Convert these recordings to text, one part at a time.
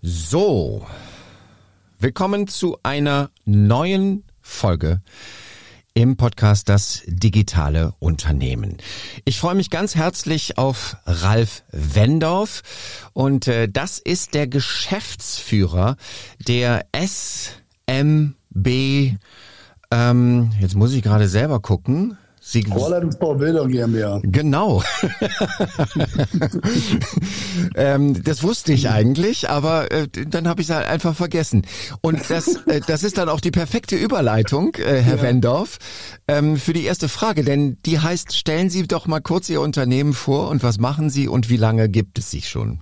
So, willkommen zu einer neuen Folge im Podcast Das digitale Unternehmen. Ich freue mich ganz herzlich auf Ralf Wendorf und äh, das ist der Geschäftsführer der SMB. Ähm, jetzt muss ich gerade selber gucken. Sie Rohrleitungsbau Wildung GmbH. Genau. ähm, das wusste ich eigentlich, aber äh, dann habe ich es halt einfach vergessen. Und das, äh, das ist dann auch die perfekte Überleitung, äh, Herr ja. Wendorf, ähm, für die erste Frage. Denn die heißt, stellen Sie doch mal kurz Ihr Unternehmen vor und was machen Sie und wie lange gibt es sich schon?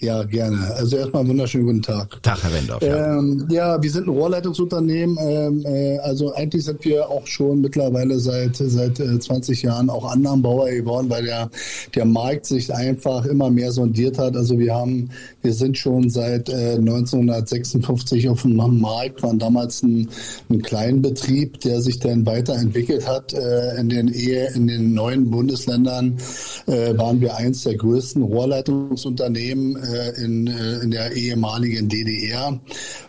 Ja, gerne. Also erstmal einen wunderschönen guten Tag. Tag, Herr Wendorf. Ja, ähm, ja wir sind ein Rohrleitungsunternehmen. Ähm, äh, also eigentlich sind wir auch schon mittlerweile seit seit äh, 20 Jahren auch Anlagenbauer geworden, weil der der Markt sich einfach immer mehr sondiert hat. Also wir haben wir sind schon seit äh, 1956 auf dem Markt, waren damals ein, ein Kleinbetrieb, der sich dann weiterentwickelt hat. Äh, in den Ehe in den neuen Bundesländern äh, waren wir eins der größten Rohrleitungsunternehmen äh, in, äh, in der ehemaligen DDR,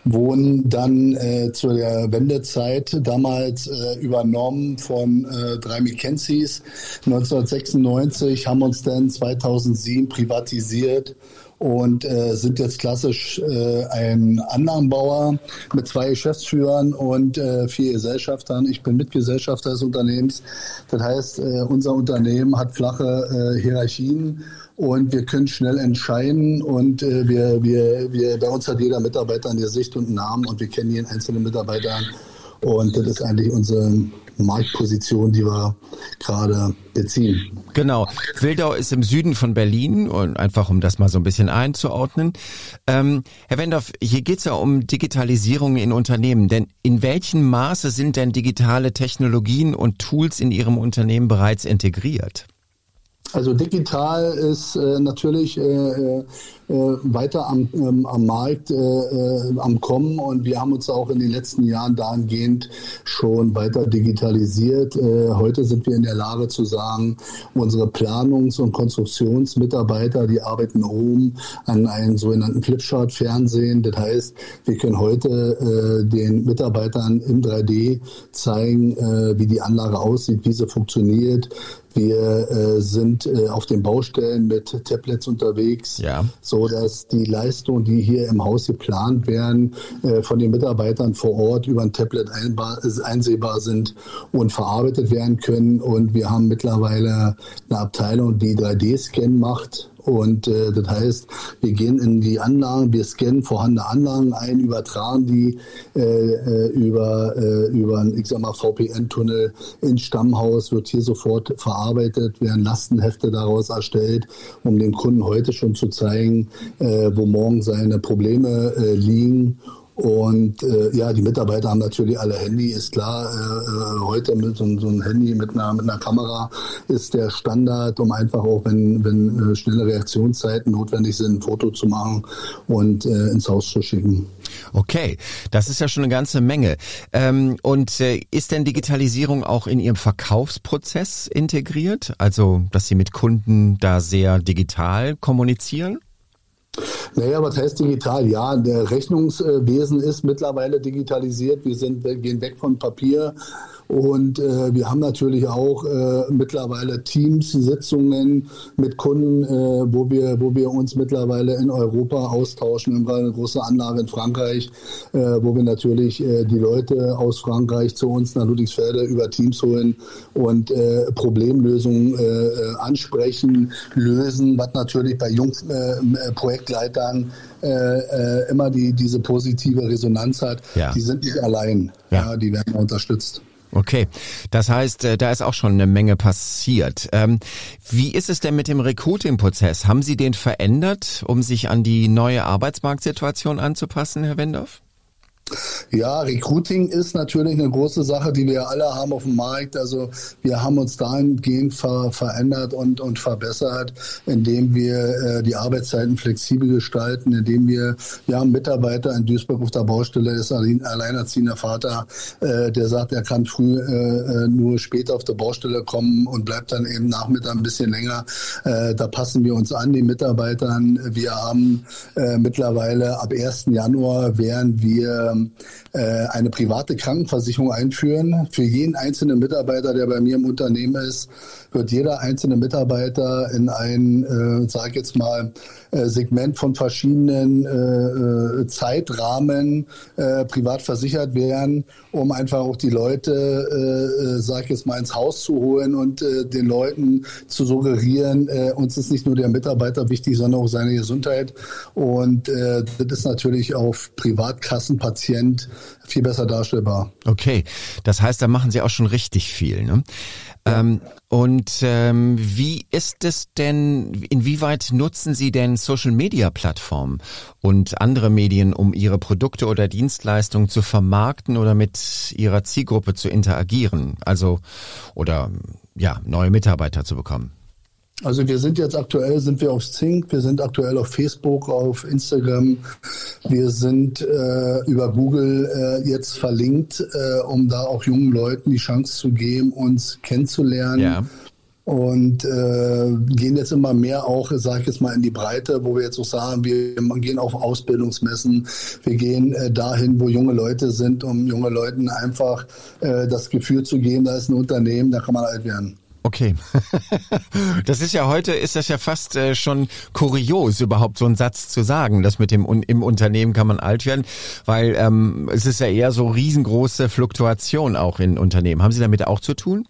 wurden dann äh, zu der Wendezeit damals äh, übernommen von äh, drei McKenzies 1996, haben uns dann 2007 privatisiert und äh, sind jetzt klassisch äh, ein Anlagenbauer mit zwei Geschäftsführern und äh, vier Gesellschaftern. Ich bin Mitgesellschafter des Unternehmens. Das heißt, äh, unser Unternehmen hat flache äh, Hierarchien und wir können schnell entscheiden und äh, wir, wir, wir, bei uns hat jeder Mitarbeiter eine Sicht und einen Namen und wir kennen jeden einzelnen Mitarbeiter und das ist eigentlich unsere Marktposition, die wir gerade beziehen. Genau. Wildau ist im Süden von Berlin und einfach um das mal so ein bisschen einzuordnen. Ähm, Herr Wendorf, hier geht es ja um Digitalisierung in Unternehmen. Denn in welchem Maße sind denn digitale Technologien und Tools in Ihrem Unternehmen bereits integriert? Also digital ist äh, natürlich äh, äh, weiter am, ähm, am Markt äh, äh, am Kommen und wir haben uns auch in den letzten Jahren dahingehend schon weiter digitalisiert. Äh, heute sind wir in der Lage zu sagen, unsere Planungs- und Konstruktionsmitarbeiter, die arbeiten oben an einem sogenannten Flipchart-Fernsehen. Das heißt, wir können heute den Mitarbeitern im 3D zeigen, wie die Anlage aussieht, wie sie funktioniert, wir äh, sind äh, auf den Baustellen mit Tablets unterwegs, ja. so dass die Leistungen, die hier im Haus geplant werden, äh, von den Mitarbeitern vor Ort über ein Tablet einbar, einsehbar sind und verarbeitet werden können. Und wir haben mittlerweile eine Abteilung, die 3D-Scan macht und äh, das heißt, wir gehen in die Anlagen, wir scannen vorhandene Anlagen ein, übertragen die äh, äh über, äh, über einen, ich sag mal, VPN-Tunnel ins Stammhaus, wird hier sofort verarbeitet, werden Lastenhefte daraus erstellt, um dem Kunden heute schon zu zeigen, äh, wo morgen seine Probleme äh, liegen und äh, ja, die Mitarbeiter haben natürlich alle Handy, ist klar. Äh, äh, heute mit so, so einem Handy mit einer, mit einer Kamera ist der Standard, um einfach auch, wenn, wenn äh, schnelle Reaktionszeiten notwendig sind, ein Foto zu machen und äh, ins Haus zu schicken. Okay, das ist ja schon eine ganze Menge. Ähm, und äh, ist denn Digitalisierung auch in Ihrem Verkaufsprozess integriert? Also, dass Sie mit Kunden da sehr digital kommunizieren? Naja, was heißt digital? Ja, der Rechnungswesen ist mittlerweile digitalisiert. Wir sind, wir gehen weg von Papier und äh, wir haben natürlich auch äh, mittlerweile Teams-Sitzungen mit Kunden, äh, wo, wir, wo wir uns mittlerweile in Europa austauschen. Wir haben eine große Anlage in Frankreich, äh, wo wir natürlich äh, die Leute aus Frankreich zu uns nach Ludwigsfelde über Teams holen und äh, Problemlösungen äh, äh ansprechen, lösen, was natürlich bei jungen äh, Projektleitern äh, äh, immer die, diese positive Resonanz hat. Ja. Die sind nicht allein. Ja. ja die werden unterstützt. Okay, das heißt, äh, da ist auch schon eine Menge passiert. Ähm, wie ist es denn mit dem Recruiting-Prozess? Haben Sie den verändert, um sich an die neue Arbeitsmarktsituation anzupassen, Herr Wendorf? Ja, Recruiting ist natürlich eine große Sache, die wir alle haben auf dem Markt. Also wir haben uns dahingehend ver verändert und, und verbessert, indem wir äh, die Arbeitszeiten flexibel gestalten, indem wir, wir haben Mitarbeiter in Duisburg auf der Baustelle, ist ein alleinerziehender Vater, äh, der sagt, er kann früh äh, äh, nur später auf der Baustelle kommen und bleibt dann eben Nachmittag ein bisschen länger. Äh, da passen wir uns an, die Mitarbeitern. Wir haben äh, mittlerweile ab 1. Januar werden wir äh, eine private Krankenversicherung einführen. Für jeden einzelnen Mitarbeiter, der bei mir im Unternehmen ist, wird jeder einzelne Mitarbeiter in ein, äh, sag jetzt mal, äh, Segment von verschiedenen äh, äh, Zeitrahmen äh, privat versichert werden, um einfach auch die Leute, äh, äh, sag jetzt mal, ins Haus zu holen und äh, den Leuten zu suggerieren, äh, uns ist nicht nur der Mitarbeiter wichtig, sondern auch seine Gesundheit. Und äh, das ist natürlich auf Privatkassenpatient viel besser darstellbar. Okay, das heißt, da machen Sie auch schon richtig viel. Ne? Ähm, und ähm, wie ist es denn, inwieweit nutzen Sie denn Social-Media-Plattformen und andere Medien, um Ihre Produkte oder Dienstleistungen zu vermarkten oder mit Ihrer Zielgruppe zu interagieren? Also, oder ja, neue Mitarbeiter zu bekommen? Also wir sind jetzt aktuell, sind wir auf Zink, wir sind aktuell auf Facebook, auf Instagram, wir sind äh, über Google äh, jetzt verlinkt, äh, um da auch jungen Leuten die Chance zu geben, uns kennenzulernen. Ja. Und äh, gehen jetzt immer mehr auch, sage ich jetzt mal, in die Breite, wo wir jetzt auch sagen, wir gehen auf Ausbildungsmessen, wir gehen äh, dahin, wo junge Leute sind, um junge Leuten einfach äh, das Gefühl zu geben, da ist ein Unternehmen, da kann man alt werden. Okay. Das ist ja heute, ist das ja fast äh, schon kurios, überhaupt so einen Satz zu sagen, dass mit dem im Unternehmen kann man alt werden, weil ähm, es ist ja eher so riesengroße Fluktuation auch in Unternehmen. Haben Sie damit auch zu tun?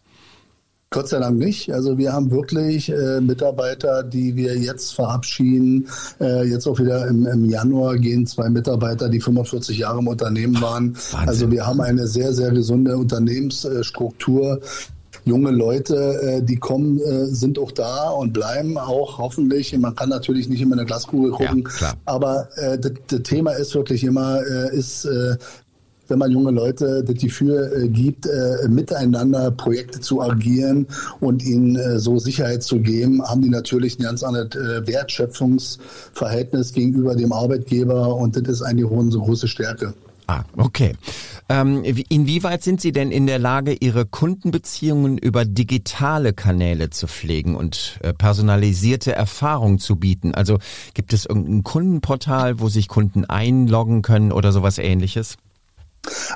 Gott sei Dank nicht. Also wir haben wirklich äh, Mitarbeiter, die wir jetzt verabschieden. Äh, jetzt auch wieder im, im, Januar gehen zwei Mitarbeiter, die 45 Jahre im Unternehmen waren. Wahnsinn. Also wir haben eine sehr, sehr gesunde Unternehmensstruktur junge Leute, äh, die kommen, äh, sind auch da und bleiben auch hoffentlich. Man kann natürlich nicht immer in eine Glaskugel gucken, ja, aber äh, das Thema ist wirklich immer, äh, ist äh, wenn man junge Leute das Gefühl äh, gibt, äh, miteinander Projekte zu agieren und ihnen äh, so Sicherheit zu geben, haben die natürlich ein ganz anderes Wertschöpfungsverhältnis gegenüber dem Arbeitgeber und das ist eigentlich unsere große Stärke. Ah, okay. Ähm, inwieweit sind Sie denn in der Lage, Ihre Kundenbeziehungen über digitale Kanäle zu pflegen und äh, personalisierte Erfahrungen zu bieten? Also gibt es irgendein Kundenportal, wo sich Kunden einloggen können oder sowas ähnliches?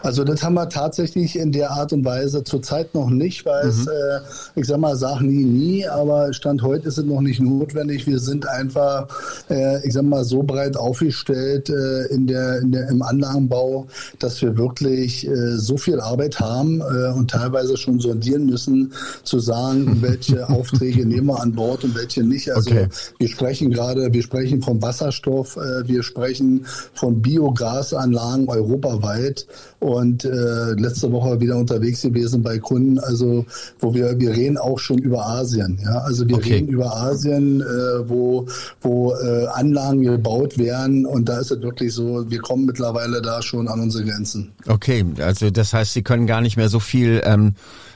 Also das haben wir tatsächlich in der Art und Weise zurzeit noch nicht, weil mhm. es, äh, ich sag mal, sag nie, nie, aber Stand heute ist es noch nicht notwendig. Wir sind einfach, äh, ich sag mal, so breit aufgestellt äh, in der, in der, im Anlagenbau, dass wir wirklich äh, so viel Arbeit haben äh, und teilweise schon sondieren müssen, zu sagen, welche Aufträge nehmen wir an Bord und welche nicht. Also okay. wir sprechen gerade, wir sprechen vom Wasserstoff, äh, wir sprechen von Biogasanlagen europaweit. Und äh, letzte Woche wieder unterwegs gewesen bei Kunden, also wo wir, wir reden auch schon über Asien. Ja? Also wir okay. reden über Asien, äh, wo, wo äh, Anlagen gebaut werden und da ist es wirklich so, wir kommen mittlerweile da schon an unsere Grenzen. Okay, also das heißt, Sie können gar nicht mehr so viel ähm,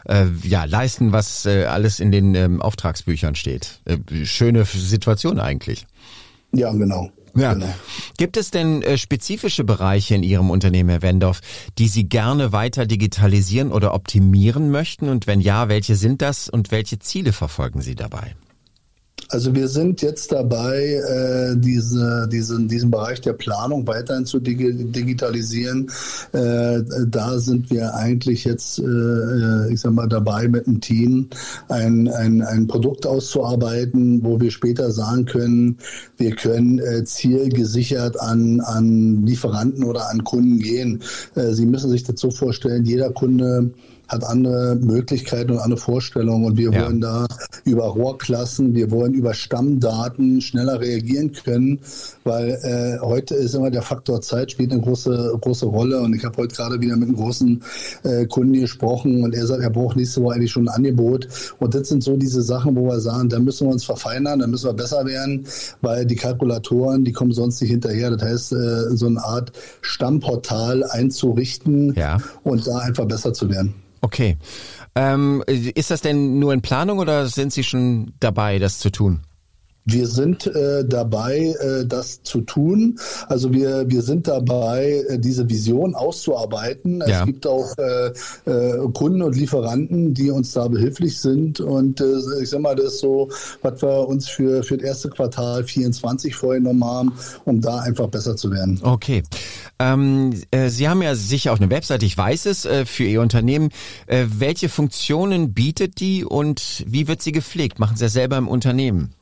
äh, ja, leisten, was äh, alles in den ähm, Auftragsbüchern steht. Äh, schöne Situation eigentlich. Ja, genau. Ja. Genau. Gibt es denn äh, spezifische Bereiche in Ihrem Unternehmen, Herr Wendorf, die Sie gerne weiter digitalisieren oder optimieren möchten? Und wenn ja, welche sind das und welche Ziele verfolgen Sie dabei? Also wir sind jetzt dabei, äh, diese, diesen, diesen Bereich der Planung weiterhin zu digitalisieren. Äh, da sind wir eigentlich jetzt, äh, ich sag mal, dabei mit einem Team ein, ein, ein Produkt auszuarbeiten, wo wir später sagen können, wir können äh, zielgesichert an, an Lieferanten oder an Kunden gehen. Äh, Sie müssen sich so vorstellen, jeder Kunde hat andere Möglichkeiten und andere Vorstellungen und wir ja. wollen da über Rohrklassen, wir wollen über Stammdaten schneller reagieren können, weil äh, heute ist immer der Faktor Zeit spielt eine große große Rolle und ich habe heute gerade wieder mit einem großen äh, Kunden gesprochen und er sagt, er braucht nächste Woche eigentlich schon ein Angebot und das sind so diese Sachen, wo wir sagen, da müssen wir uns verfeinern, da müssen wir besser werden, weil die Kalkulatoren, die kommen sonst nicht hinterher. Das heißt, äh, so eine Art Stammportal einzurichten ja. und da einfach besser zu werden. Okay. Ähm, ist das denn nur in Planung oder sind Sie schon dabei, das zu tun? Wir sind äh, dabei, äh, das zu tun. Also wir, wir sind dabei, äh, diese Vision auszuarbeiten. Ja. Es gibt auch äh, äh, Kunden und Lieferanten, die uns da behilflich sind. Und äh, ich sag mal, das ist so, was wir uns für, für das erste Quartal 24 vorgenommen haben, um da einfach besser zu werden. Okay. Ähm, äh, Sie haben ja sicher auch eine Webseite, ich weiß es, äh, für Ihr Unternehmen. Äh, welche Funktionen bietet die und wie wird sie gepflegt? Machen Sie das selber im Unternehmen?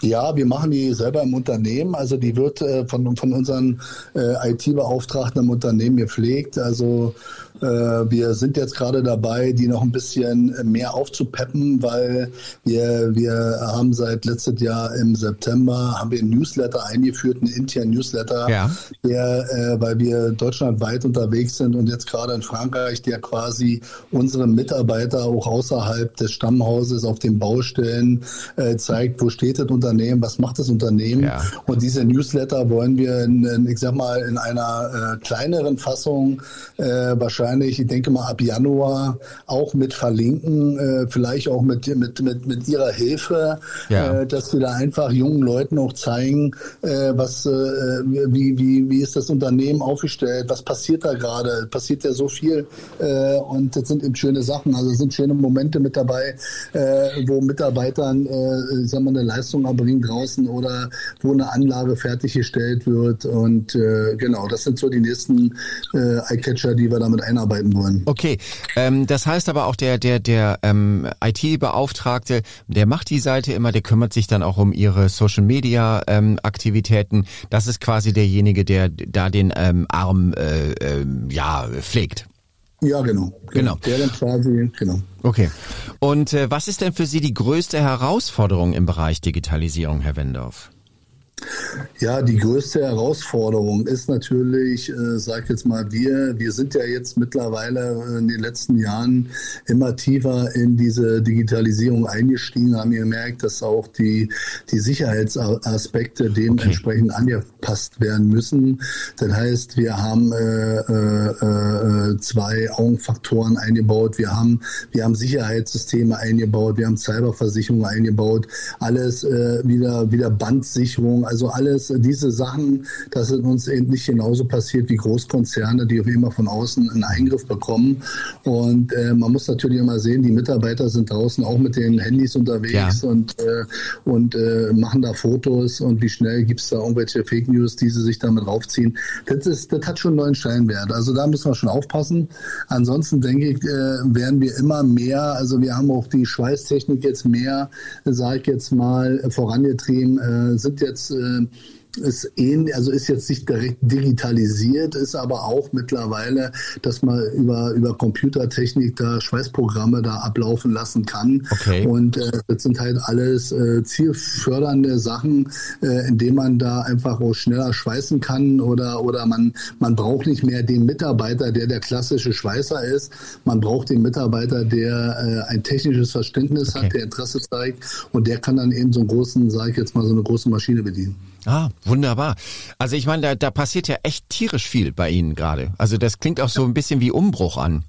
Ja, wir machen die selber im Unternehmen. Also die wird äh, von, von unseren äh, IT-Beauftragten im Unternehmen gepflegt. Also wir sind jetzt gerade dabei, die noch ein bisschen mehr aufzupeppen, weil wir, wir haben seit letztes Jahr im September haben wir einen Newsletter eingeführt, einen internen Newsletter, ja. der, äh, weil wir deutschlandweit unterwegs sind und jetzt gerade in Frankreich, der quasi unsere Mitarbeiter auch außerhalb des Stammhauses auf den Baustellen äh, zeigt, wo steht das Unternehmen, was macht das Unternehmen. Ja. Und diese Newsletter wollen wir, in, ich sag mal, in einer äh, kleineren Fassung äh, wahrscheinlich wahrscheinlich, ich denke mal ab Januar auch mit verlinken, äh, vielleicht auch mit, mit, mit, mit ihrer Hilfe, ja. äh, dass wir da einfach jungen Leuten auch zeigen, äh, was, äh, wie, wie, wie ist das Unternehmen aufgestellt, was passiert da gerade, passiert ja so viel äh, und das sind eben schöne Sachen, also es sind schöne Momente mit dabei, äh, wo Mitarbeitern, äh, sagen wir, eine Leistung erbringen draußen oder wo eine Anlage fertiggestellt wird und genau, das sind so die nächsten äh, Eyecatcher, die wir damit ein einarbeiten wollen. Okay, ähm, das heißt aber auch der der der ähm, IT-Beauftragte, der macht die Seite immer, der kümmert sich dann auch um ihre Social Media ähm, Aktivitäten. Das ist quasi derjenige, der da den ähm, Arm äh, äh, ja pflegt. Ja, genau. Genau. Der dann quasi, genau. Okay. Und äh, was ist denn für Sie die größte Herausforderung im Bereich Digitalisierung, Herr Wendorf? Ja, die größte Herausforderung ist natürlich, äh, sag jetzt mal, wir, wir sind ja jetzt mittlerweile in den letzten Jahren immer tiefer in diese Digitalisierung eingestiegen, haben gemerkt, dass auch die, die Sicherheitsaspekte dementsprechend okay. angepasst werden müssen. Das heißt, wir haben äh, äh, äh, zwei Augenfaktoren eingebaut, wir haben, wir haben Sicherheitssysteme eingebaut, wir haben Cyberversicherungen eingebaut, alles äh, wieder, wieder Bandsicherung, also alles diese Sachen, dass es uns eben nicht genauso passiert wie Großkonzerne, die auf immer von außen einen Eingriff bekommen. Und äh, man muss natürlich immer sehen, die Mitarbeiter sind draußen auch mit den Handys unterwegs ja. und, äh, und äh, machen da Fotos und wie schnell gibt es da irgendwelche Fake News, die sie sich damit raufziehen. Das, ist, das hat schon einen neuen Steinwert. Also da müssen wir schon aufpassen. Ansonsten denke ich, äh, werden wir immer mehr, also wir haben auch die Schweißtechnik jetzt mehr, sage ich jetzt mal, vorangetrieben, äh, sind jetzt äh, ist ähnlich, also ist jetzt nicht direkt digitalisiert, ist aber auch mittlerweile, dass man über, über Computertechnik da Schweißprogramme da ablaufen lassen kann. Okay. Und äh, das sind halt alles äh, zielfördernde Sachen, äh, indem man da einfach auch schneller schweißen kann oder, oder man, man braucht nicht mehr den Mitarbeiter, der der klassische Schweißer ist. Man braucht den Mitarbeiter, der äh, ein technisches Verständnis okay. hat, der Interesse zeigt und der kann dann eben so einen großen, sage ich jetzt mal, so eine große Maschine bedienen. Ah, wunderbar. Also ich meine, da, da passiert ja echt tierisch viel bei Ihnen gerade. Also das klingt auch so ein bisschen wie Umbruch an.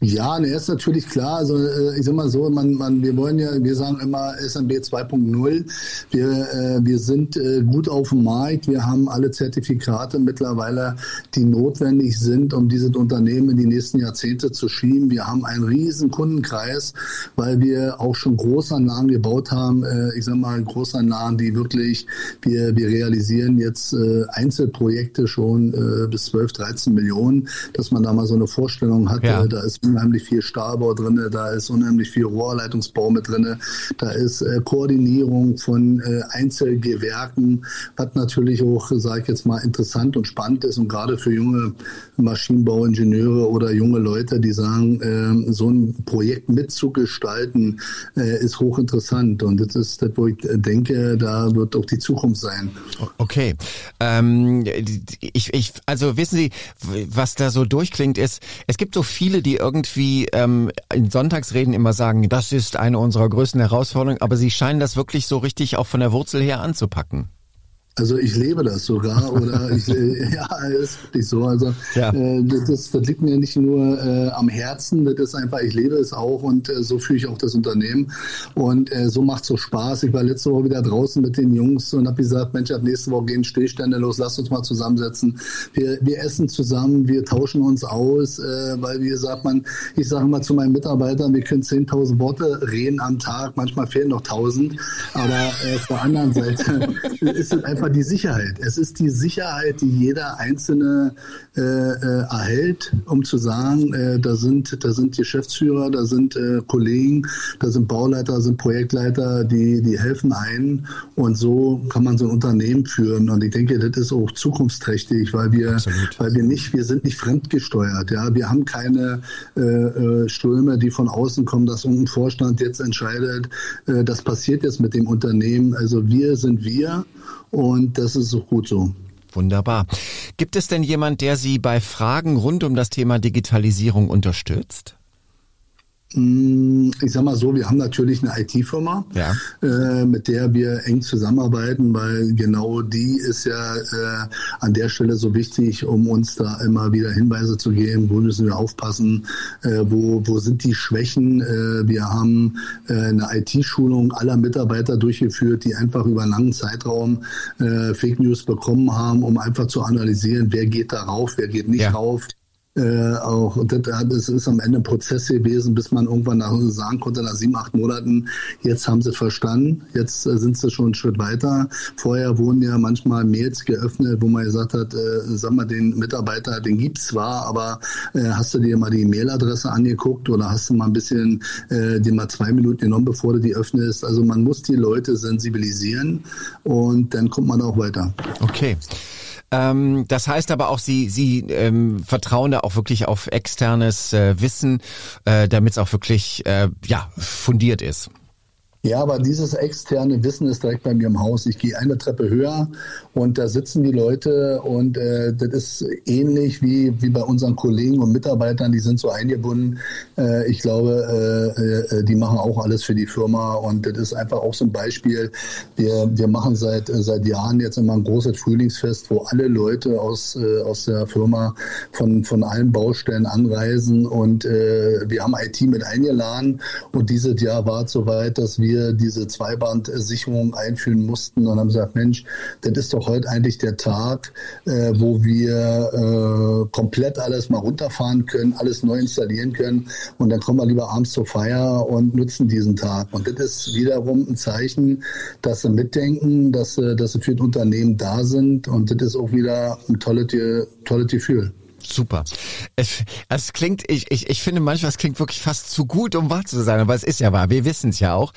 Ja, ne, ist natürlich klar. Also äh, ich sag mal so, man, man, wir wollen ja, wir sagen immer SMB 2.0. Wir, äh, wir sind äh, gut auf dem Markt. Wir haben alle Zertifikate mittlerweile, die notwendig sind, um dieses Unternehmen in die nächsten Jahrzehnte zu schieben. Wir haben einen riesen Kundenkreis, weil wir auch schon Großanlagen gebaut haben. Äh, ich sag mal Großanlagen, die wirklich, wir, wir realisieren jetzt äh, Einzelprojekte schon äh, bis 12, 13 Millionen, dass man da mal so eine Vorstellung hat. Ja. Äh, da ist unheimlich viel Stahlbau drin, da ist unheimlich viel Rohrleitungsbau mit drin, da ist äh, Koordinierung von äh, Einzelgewerken, was natürlich auch, sage ich jetzt mal, interessant und spannend ist und gerade für junge Maschinenbauingenieure oder junge Leute, die sagen, äh, so ein Projekt mitzugestalten, äh, ist hochinteressant und das ist das, wo ich denke, da wird auch die Zukunft sein. Okay, ähm, ich, ich, also wissen Sie, was da so durchklingt ist, es gibt so viele, die irgendwie ähm, in Sonntagsreden immer sagen, das ist eine unserer größten Herausforderungen, aber sie scheinen das wirklich so richtig auch von der Wurzel her anzupacken. Also ich lebe das sogar oder ich, äh, ja, ist wirklich so. Also ja. äh, das, das liegt mir nicht nur äh, am Herzen, das ist einfach, ich lebe es auch und äh, so fühle ich auch das Unternehmen und äh, so macht es so Spaß. Ich war letzte Woche wieder draußen mit den Jungs und habe gesagt, Mensch, ab nächste Woche gehen Stillstände los, lasst uns mal zusammensetzen. Wir, wir essen zusammen, wir tauschen uns aus, äh, weil wie gesagt, man, ich sage mal zu meinen Mitarbeitern, wir können 10.000 Worte reden am Tag, manchmal fehlen noch 1.000, aber auf der anderen Seite ist es einfach einfach die Sicherheit. Es ist die Sicherheit, die jeder Einzelne äh, äh, erhält, um zu sagen, äh, da sind da sind Geschäftsführer, da sind äh, Kollegen, da sind Bauleiter, da sind Projektleiter, die die helfen ein und so kann man so ein Unternehmen führen. Und ich denke, das ist auch zukunftsträchtig, weil wir Absolut. weil wir nicht wir sind nicht fremdgesteuert. Ja, wir haben keine äh, äh, Ströme, die von außen kommen, dass irgendein Vorstand jetzt entscheidet, äh, das passiert jetzt mit dem Unternehmen. Also wir sind wir und das ist auch gut so. Wunderbar. Gibt es denn jemand, der Sie bei Fragen rund um das Thema Digitalisierung unterstützt? Mm, ich sag mal so, wir haben natürlich eine IT-Firma, ja. äh, mit der wir eng zusammenarbeiten, weil genau die ist ja äh, an der Stelle so wichtig, um uns da immer wieder Hinweise zu geben, wo müssen wir aufpassen, äh, wo, wo sind die Schwächen. Äh, wir haben äh, eine IT-Schulung aller Mitarbeiter durchgeführt, die einfach über einen langen Zeitraum äh, Fake News bekommen haben, um einfach zu analysieren, wer geht da rauf, wer geht nicht ja. rauf äh, auch, und das, das ist am Ende ein Prozess gewesen, bis man irgendwann nach, sagen konnte, nach sieben, acht Monaten, jetzt haben sie verstanden, jetzt äh, sind sie schon einen Schritt weiter. Vorher wurden ja manchmal Mails geöffnet, wo man gesagt hat, äh, sag mal, den Mitarbeiter, den gibt's zwar, aber äh, hast du dir mal die Mailadresse angeguckt oder hast du mal ein bisschen äh, dir mal zwei Minuten genommen, bevor du die öffnest? Also man muss die Leute sensibilisieren und dann kommt man auch weiter. Okay. Ähm, das heißt aber auch, Sie, Sie ähm, vertrauen da auch wirklich auf externes äh, Wissen, äh, damit es auch wirklich äh, ja fundiert ist. Ja, aber dieses externe Wissen ist direkt bei mir im Haus. Ich gehe eine Treppe höher und da sitzen die Leute und äh, das ist ähnlich wie, wie bei unseren Kollegen und Mitarbeitern, die sind so eingebunden. Äh, ich glaube, äh, äh, die machen auch alles für die Firma und das ist einfach auch so ein Beispiel. Wir, wir machen seit, äh, seit Jahren jetzt immer ein großes Frühlingsfest, wo alle Leute aus, äh, aus der Firma von, von allen Baustellen anreisen und äh, wir haben IT mit eingeladen und dieses Jahr war es soweit, dass wir wir diese Zweibandsicherung einführen mussten und haben gesagt, Mensch, das ist doch heute eigentlich der Tag, äh, wo wir äh, komplett alles mal runterfahren können, alles neu installieren können und dann kommen wir lieber abends zur Feier und nutzen diesen Tag. Und das ist wiederum ein Zeichen, dass sie mitdenken, dass dass sie für das Unternehmen da sind und das ist auch wieder ein tolles, tolles Gefühl. Super. Es, es klingt, ich, ich, ich finde manchmal, es klingt wirklich fast zu gut, um wahr zu sein, aber es ist ja wahr. Wir wissen es ja auch.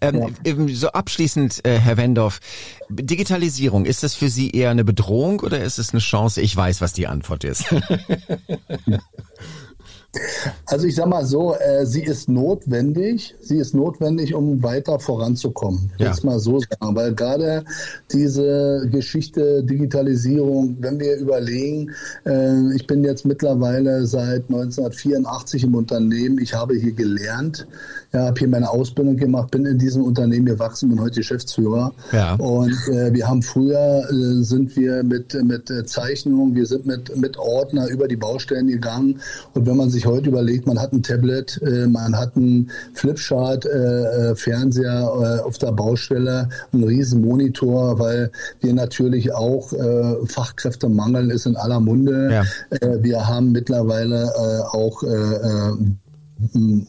Ähm, ja. So abschließend, äh, Herr Wendorf, Digitalisierung, ist das für Sie eher eine Bedrohung oder ist es eine Chance? Ich weiß, was die Antwort ist. Also ich sage mal so, äh, sie ist notwendig, sie ist notwendig, um weiter voranzukommen. Ja. Jetzt mal so sagen, weil gerade diese Geschichte Digitalisierung, wenn wir überlegen, äh, ich bin jetzt mittlerweile seit 1984 im Unternehmen, ich habe hier gelernt, ja, habe hier meine Ausbildung gemacht, bin in diesem Unternehmen gewachsen, bin heute Geschäftsführer. Ja. Und äh, wir haben früher äh, sind wir mit mit äh, Zeichnungen, wir sind mit mit Ordner über die Baustellen gegangen. Und wenn man sich heute überlegt, man hat ein Tablet, äh, man hat einen Flipchart, äh, äh, Fernseher äh, auf der Baustelle, einen riesen Monitor, weil wir natürlich auch äh, Fachkräftemangel ist in aller Munde. Ja. Äh, wir haben mittlerweile äh, auch äh, äh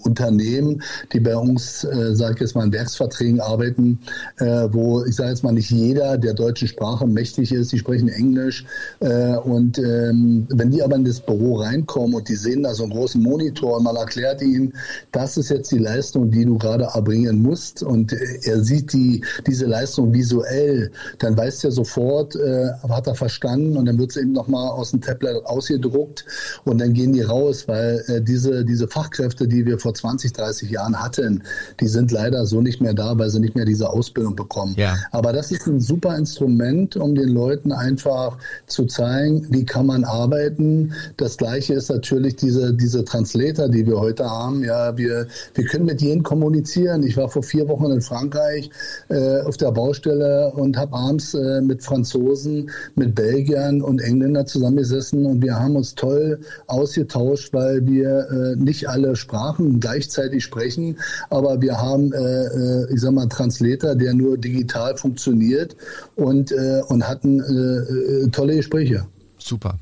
Unternehmen, die bei uns, äh, sage ich jetzt mal, in Werksverträgen arbeiten, äh, wo ich sage jetzt mal nicht jeder der deutschen Sprache mächtig ist, die sprechen Englisch äh, und ähm, wenn die aber in das Büro reinkommen und die sehen da so einen großen Monitor und man erklärt ihnen, das ist jetzt die Leistung, die du gerade erbringen musst und äh, er sieht die diese Leistung visuell, dann weiß er sofort, äh, hat er verstanden und dann wird es eben nochmal aus dem Tablet ausgedruckt und dann gehen die raus, weil äh, diese, diese Fachkräfte, die wir vor 20, 30 Jahren hatten, die sind leider so nicht mehr da, weil sie nicht mehr diese Ausbildung bekommen. Ja. Aber das ist ein super Instrument, um den Leuten einfach zu zeigen, wie kann man arbeiten. Das gleiche ist natürlich diese, diese Translator, die wir heute haben. Ja, wir, wir können mit jedem kommunizieren. Ich war vor vier Wochen in Frankreich äh, auf der Baustelle und habe abends äh, mit Franzosen, mit Belgiern und Engländern zusammengesessen und wir haben uns toll ausgetauscht, weil wir äh, nicht alle Sprachen gleichzeitig sprechen, aber wir haben, äh, äh ich sag mal, Translator, der nur digital funktioniert und, äh, und hatten äh, tolle Gespräche. Super.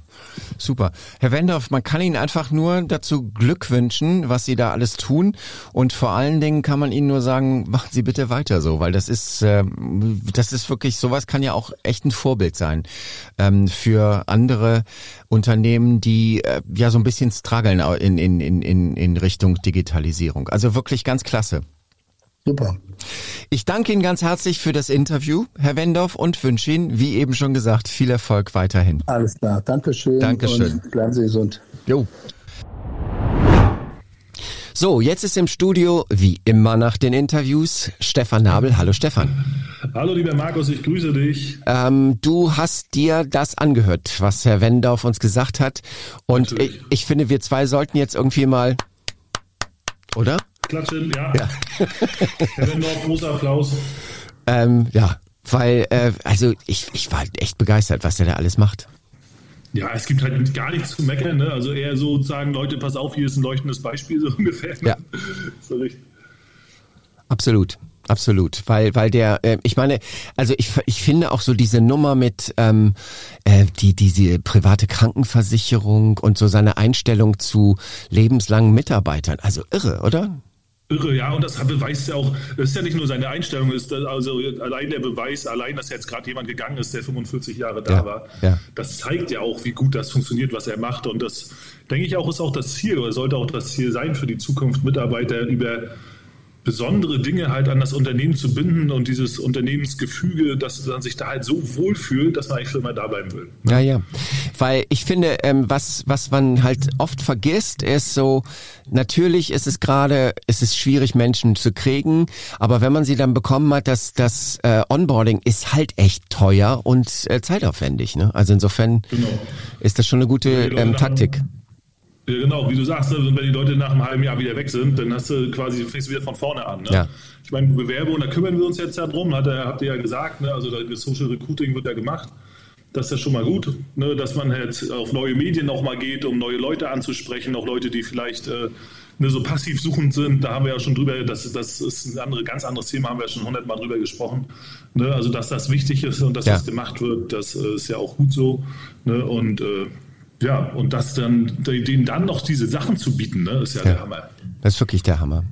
Super. Herr Wendorf, man kann Ihnen einfach nur dazu Glück wünschen, was Sie da alles tun. Und vor allen Dingen kann man Ihnen nur sagen, machen Sie bitte weiter so, weil das ist, äh, das ist wirklich, sowas kann ja auch echt ein Vorbild sein ähm, für andere Unternehmen, die äh, ja so ein bisschen strugglen in, in, in, in Richtung Digitalisierung. Also wirklich ganz klasse. Super. Ich danke Ihnen ganz herzlich für das Interview, Herr Wendorf, und wünsche Ihnen, wie eben schon gesagt, viel Erfolg weiterhin. Alles klar. Dankeschön. Dankeschön. Und bleiben Sie gesund. Jo. So, jetzt ist im Studio, wie immer nach den Interviews, Stefan Nabel. Hallo Stefan. Hallo lieber Markus, ich grüße dich. Ähm, du hast dir das angehört, was Herr Wendorf uns gesagt hat. Und ich, ich finde, wir zwei sollten jetzt irgendwie mal, oder? Klatschen, ja. ja. Herr Wendorf, großer Applaus. Ähm, ja, weil, äh, also ich, ich war echt begeistert, was der da alles macht. Ja, es gibt halt gar nichts zu meckern, ne? Also eher so sagen, Leute, pass auf, hier ist ein leuchtendes Beispiel, so ungefähr. Ne? Ja. so Absolut. Absolut, weil weil der, äh, ich meine, also ich ich finde auch so diese Nummer mit ähm, äh, die diese private Krankenversicherung und so seine Einstellung zu lebenslangen Mitarbeitern, also irre, oder? Irre, ja, und das beweist ja auch, das ist ja nicht nur seine Einstellung, ist also allein der Beweis, allein, dass jetzt gerade jemand gegangen ist, der 45 Jahre da ja, war, ja. das zeigt ja auch, wie gut das funktioniert, was er macht. Und das, denke ich auch, ist auch das Ziel oder sollte auch das Ziel sein für die Zukunft, Mitarbeiter über besondere Dinge halt an das Unternehmen zu binden und dieses Unternehmensgefüge, dass man sich da halt so wohlfühlt, dass man eigentlich für immer da bleiben will. Ja, ja. Weil ich finde, ähm, was, was man halt oft vergisst, ist so, natürlich ist es gerade, ist es schwierig, Menschen zu kriegen, aber wenn man sie dann bekommen hat, das, das äh, Onboarding ist halt echt teuer und äh, zeitaufwendig. Ne? Also insofern genau. ist das schon eine gute ähm, Taktik. Haben, ja, genau, wie du sagst, ne, wenn die Leute nach einem halben Jahr wieder weg sind, dann hast du quasi, fängst du wieder von vorne an. Ne? Ja. Ich meine, Bewerbung, da kümmern wir uns jetzt ja drum, hat er, habt ihr ja gesagt, ne? also das Social Recruiting wird ja gemacht. Das ist ja schon mal gut, ne? dass man jetzt auf neue Medien nochmal geht, um neue Leute anzusprechen, auch Leute, die vielleicht äh, ne, so passiv suchend sind. Da haben wir ja schon drüber, das, das ist ein andere, ganz anderes Thema, haben wir ja schon hundertmal drüber gesprochen. Ne? Also, dass das wichtig ist und dass ja. das gemacht wird, das äh, ist ja auch gut so. Ne? Und äh, ja, und das dann, denen dann noch diese Sachen zu bieten, ne, ist ja, ja der Hammer. Das ist wirklich der Hammer.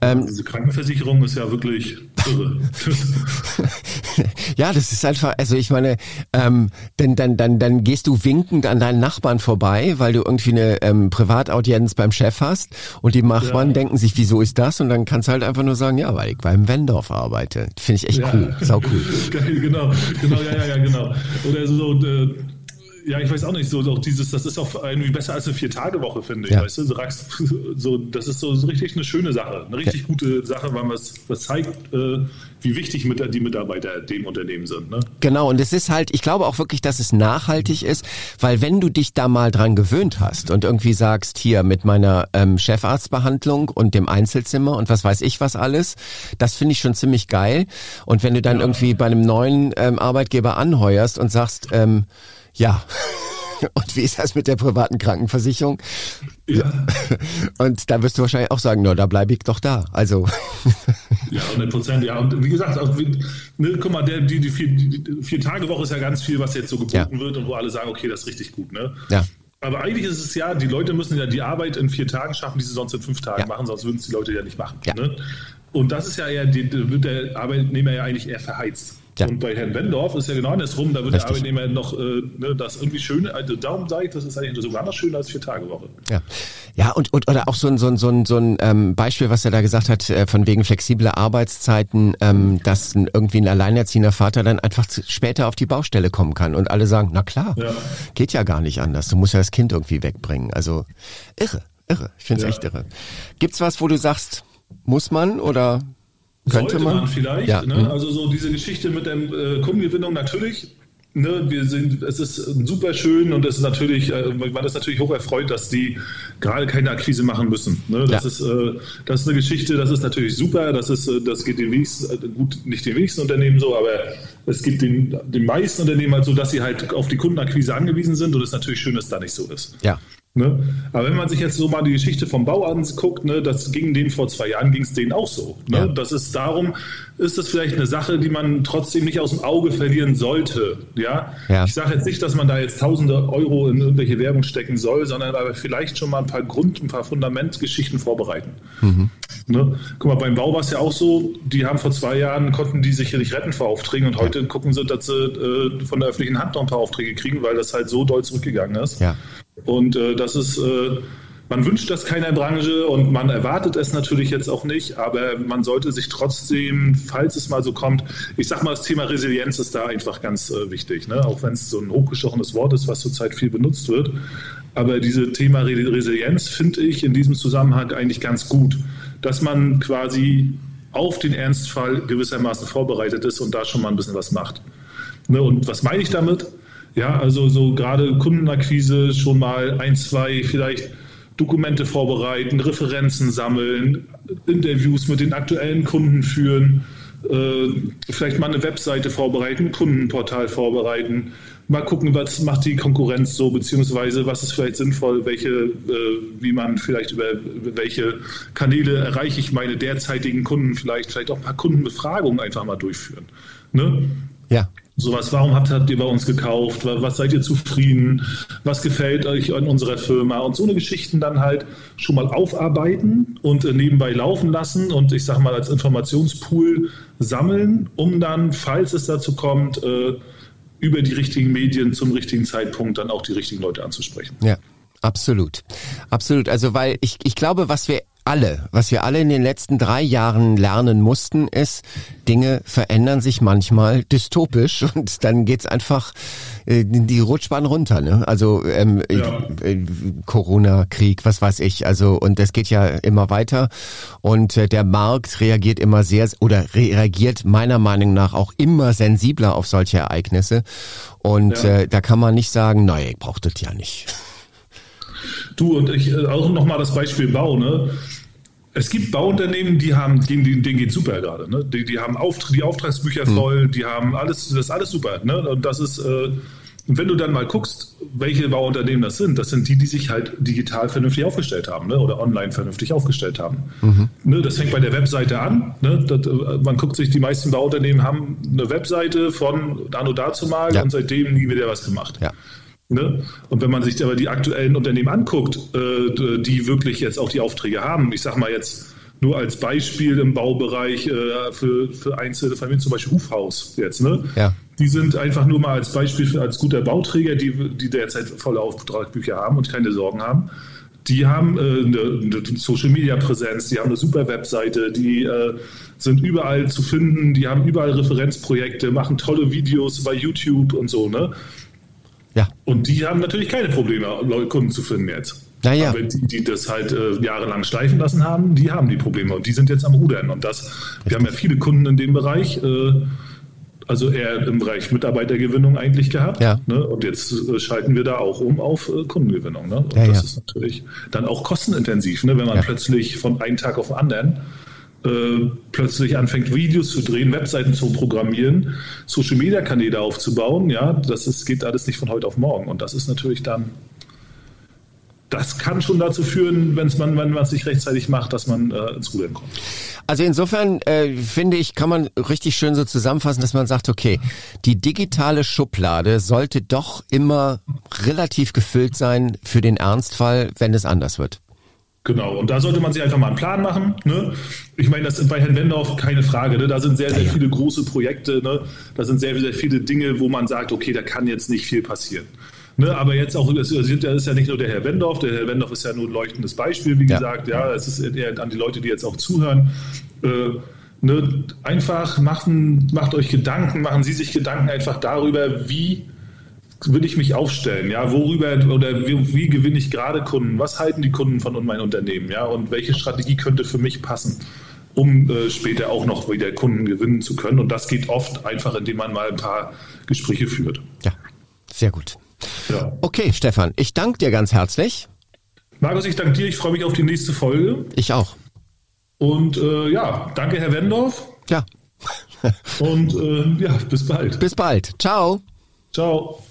Ähm, diese Krankenversicherung ist ja wirklich irre. ja, das ist einfach, also ich meine, ähm, dann, dann, dann, dann gehst du winkend an deinen Nachbarn vorbei, weil du irgendwie eine ähm, Privataudienz beim Chef hast und die Nachbarn ja. denken sich, wieso ist das? Und dann kannst du halt einfach nur sagen, ja, weil ich beim Wendorf arbeite. Finde ich echt ja. cool, sau cool. genau, genau, ja, ja, ja, genau. Oder so, äh, ja, ich weiß auch nicht, so auch dieses, das ist auch irgendwie besser als eine Vier-Tage-Woche, finde ich. Ja. Weißt du, so, so, das ist so, so, richtig eine schöne Sache, eine richtig ja. gute Sache, weil was, was zeigt, äh, wie wichtig mit, die Mitarbeiter dem Unternehmen sind. Ne? Genau, und es ist halt, ich glaube auch wirklich, dass es nachhaltig ist, weil wenn du dich da mal dran gewöhnt hast und irgendwie sagst, hier mit meiner ähm, Chefarztbehandlung und dem Einzelzimmer und was weiß ich was alles, das finde ich schon ziemlich geil. Und wenn du dann ja. irgendwie bei einem neuen ähm, Arbeitgeber anheuerst und sagst, ähm, ja. Und wie ist das mit der privaten Krankenversicherung? Ja. Und da wirst du wahrscheinlich auch sagen, no, da bleibe ich doch da. Also. Ja, 100 Prozent, ja. Und wie gesagt, auch, ne, guck mal, der, die, die, vier, die vier Tage Woche ist ja ganz viel, was jetzt so geboten ja. wird und wo alle sagen, okay, das ist richtig gut, ne? Ja. Aber eigentlich ist es ja, die Leute müssen ja die Arbeit in vier Tagen schaffen, die sie sonst in fünf Tagen ja. machen, sonst würden es die Leute ja nicht machen. Ja. Ne? Und das ist ja eher, wird der Arbeitnehmer ja eigentlich eher verheizt. Ja. Und bei Herrn Wendorf ist ja genau andersrum, da wird Richtig. der Arbeitnehmer noch äh, ne, das irgendwie schön, also darum sage ich, das ist eigentlich sogar noch schöner als vier Tage Woche. Ja, ja und, und oder auch so ein, so ein, so ein, so ein ähm, Beispiel, was er da gesagt hat, äh, von wegen flexibler Arbeitszeiten, ähm, dass ein, irgendwie ein alleinerziehender Vater dann einfach zu, später auf die Baustelle kommen kann und alle sagen, na klar, ja. geht ja gar nicht anders, du musst ja das Kind irgendwie wegbringen. Also irre, irre, ich finde es ja. echt irre. Gibt's was, wo du sagst, muss man oder könnte man? man? vielleicht. Ja. Ne? Also so diese Geschichte mit der äh, Kundengewinnung natürlich. Ne, wir sind, es ist super schön und es ist natürlich, äh, man ist natürlich hoch erfreut, dass die gerade keine Akquise machen müssen. Ne? Das, ja. ist, äh, das ist eine Geschichte, das ist natürlich super, das ist, äh, das geht den wenigsten, äh, gut, nicht den wenigsten Unternehmen so, aber es gibt den, den meisten Unternehmen halt so, dass sie halt auf die Kundenakquise angewiesen sind und es ist natürlich schön, dass da nicht so ist. Ja. Ne? Aber wenn man sich jetzt so mal die Geschichte vom Bau anguckt, ne, das ging denen vor zwei Jahren, ging es denen auch so. Ne? Ja. Das ist darum, ist das vielleicht eine Sache, die man trotzdem nicht aus dem Auge verlieren sollte. Ja? ja. Ich sage jetzt nicht, dass man da jetzt tausende Euro in irgendwelche Werbung stecken soll, sondern aber vielleicht schon mal ein paar Grund-, ein paar Fundamentgeschichten vorbereiten. Mhm. Ne? Guck mal, beim Bau war es ja auch so, die haben vor zwei Jahren, konnten die sich hier nicht retten vor Aufträgen und heute gucken sie, dass sie äh, von der öffentlichen Hand noch ein paar Aufträge kriegen, weil das halt so doll zurückgegangen ist. Ja. Und äh, das ist, äh, man wünscht das keiner Branche und man erwartet es natürlich jetzt auch nicht, aber man sollte sich trotzdem, falls es mal so kommt, ich sag mal, das Thema Resilienz ist da einfach ganz äh, wichtig, ne? auch wenn es so ein hochgestochenes Wort ist, was zurzeit viel benutzt wird. Aber diese Thema Resilienz finde ich in diesem Zusammenhang eigentlich ganz gut, dass man quasi auf den Ernstfall gewissermaßen vorbereitet ist und da schon mal ein bisschen was macht. Ne? Und was meine ich damit? Ja, also so gerade Kundenakquise schon mal ein, zwei vielleicht Dokumente vorbereiten, Referenzen sammeln, Interviews mit den aktuellen Kunden führen, äh, vielleicht mal eine Webseite vorbereiten, Kundenportal vorbereiten, mal gucken, was macht die Konkurrenz so, beziehungsweise was ist vielleicht sinnvoll, welche, äh, wie man vielleicht über, über welche Kanäle erreiche ich meine derzeitigen Kunden, vielleicht, vielleicht auch ein paar Kundenbefragungen einfach mal durchführen. Ne? Ja. Sowas, warum habt, habt ihr bei uns gekauft? Was seid ihr zufrieden? Was gefällt euch an unserer Firma? Und so eine Geschichten dann halt schon mal aufarbeiten und äh, nebenbei laufen lassen und ich sag mal als Informationspool sammeln, um dann, falls es dazu kommt, äh, über die richtigen Medien zum richtigen Zeitpunkt dann auch die richtigen Leute anzusprechen. Ja. Absolut. Absolut. Also, weil ich, ich glaube, was wir alle, was wir alle in den letzten drei Jahren lernen mussten, ist, Dinge verändern sich manchmal dystopisch und dann geht's einfach äh, die Rutschbahn runter. Ne? Also ähm, ja. äh, Corona, Krieg, was weiß ich. Also und das geht ja immer weiter und äh, der Markt reagiert immer sehr oder reagiert meiner Meinung nach auch immer sensibler auf solche Ereignisse und ja. äh, da kann man nicht sagen, naja, ich brauche das ja nicht. Du und ich äh, auch nochmal das Beispiel Bau, ne? Es gibt Bauunternehmen, die haben, denen, denen geht super gerade. Ne? Die, die haben Auft die Auftragsbücher hm. voll, die haben alles, das ist alles super. Ne? Und das ist, äh, wenn du dann mal guckst, welche Bauunternehmen das sind, das sind die, die sich halt digital vernünftig aufgestellt haben ne? oder online vernünftig aufgestellt haben. Mhm. Ne? Das fängt bei der Webseite an. Ne? Das, äh, man guckt sich, die meisten Bauunternehmen haben eine Webseite von Anno dazu mal ja. und seitdem nie wieder was gemacht. Ja. Ne? Und wenn man sich aber die aktuellen Unternehmen anguckt, äh, die wirklich jetzt auch die Aufträge haben, ich sage mal jetzt nur als Beispiel im Baubereich äh, für, für einzelne Familien, zum Beispiel Hufhaus jetzt, ne? Ja. Die sind einfach nur mal als Beispiel für, als guter Bauträger, die, die derzeit volle Auftragbücher haben und keine Sorgen haben. Die haben äh, eine, eine Social Media Präsenz, die haben eine super Webseite, die äh, sind überall zu finden, die haben überall Referenzprojekte, machen tolle Videos bei YouTube und so, ne? Und die haben natürlich keine Probleme, Kunden zu finden jetzt. Naja. Aber die, die das halt äh, jahrelang schleifen lassen haben, die haben die Probleme und die sind jetzt am Rudern. Und das, Richtig. wir haben ja viele Kunden in dem Bereich, äh, also eher im Bereich Mitarbeitergewinnung eigentlich gehabt. Ja. Ne? Und jetzt äh, schalten wir da auch um auf äh, Kundengewinnung. Ne? Und ja, das ja. ist natürlich dann auch kostenintensiv, ne? wenn man plötzlich von einem Tag auf den anderen äh, plötzlich anfängt, Videos zu drehen, Webseiten zu programmieren, Social Media Kanäle aufzubauen, ja, das ist, geht alles nicht von heute auf morgen. Und das ist natürlich dann, das kann schon dazu führen, wenn's man, wenn man es nicht rechtzeitig macht, dass man äh, ins Rudern kommt. Also insofern äh, finde ich, kann man richtig schön so zusammenfassen, dass man sagt, okay, die digitale Schublade sollte doch immer relativ gefüllt sein für den Ernstfall, wenn es anders wird. Genau, und da sollte man sich einfach mal einen Plan machen. Ne? Ich meine, das ist bei Herrn Wendorf keine Frage. Ne? Da sind sehr, sehr viele große Projekte. Ne? Da sind sehr, sehr viele Dinge, wo man sagt, okay, da kann jetzt nicht viel passieren. Ne, aber jetzt auch, es ist ja nicht nur der Herr Wendorf, der Herr Wendorf ist ja nur ein leuchtendes Beispiel, wie ja. gesagt, ja, es ist eher an die Leute, die jetzt auch zuhören. Äh, ne, einfach machen, macht euch Gedanken, machen Sie sich Gedanken einfach darüber, wie will ich mich aufstellen, ja, worüber oder wie, wie gewinne ich gerade Kunden, was halten die Kunden von meinem Unternehmen, ja, und welche Strategie könnte für mich passen um äh, später auch noch wieder Kunden gewinnen zu können. Und das geht oft einfach, indem man mal ein paar Gespräche führt. Ja, sehr gut. Ja. Okay, Stefan, ich danke dir ganz herzlich. Markus, ich danke dir. Ich freue mich auf die nächste Folge. Ich auch. Und äh, ja, danke, Herr Wendorf. Ja. Und äh, ja, bis bald. Bis bald. Ciao. Ciao.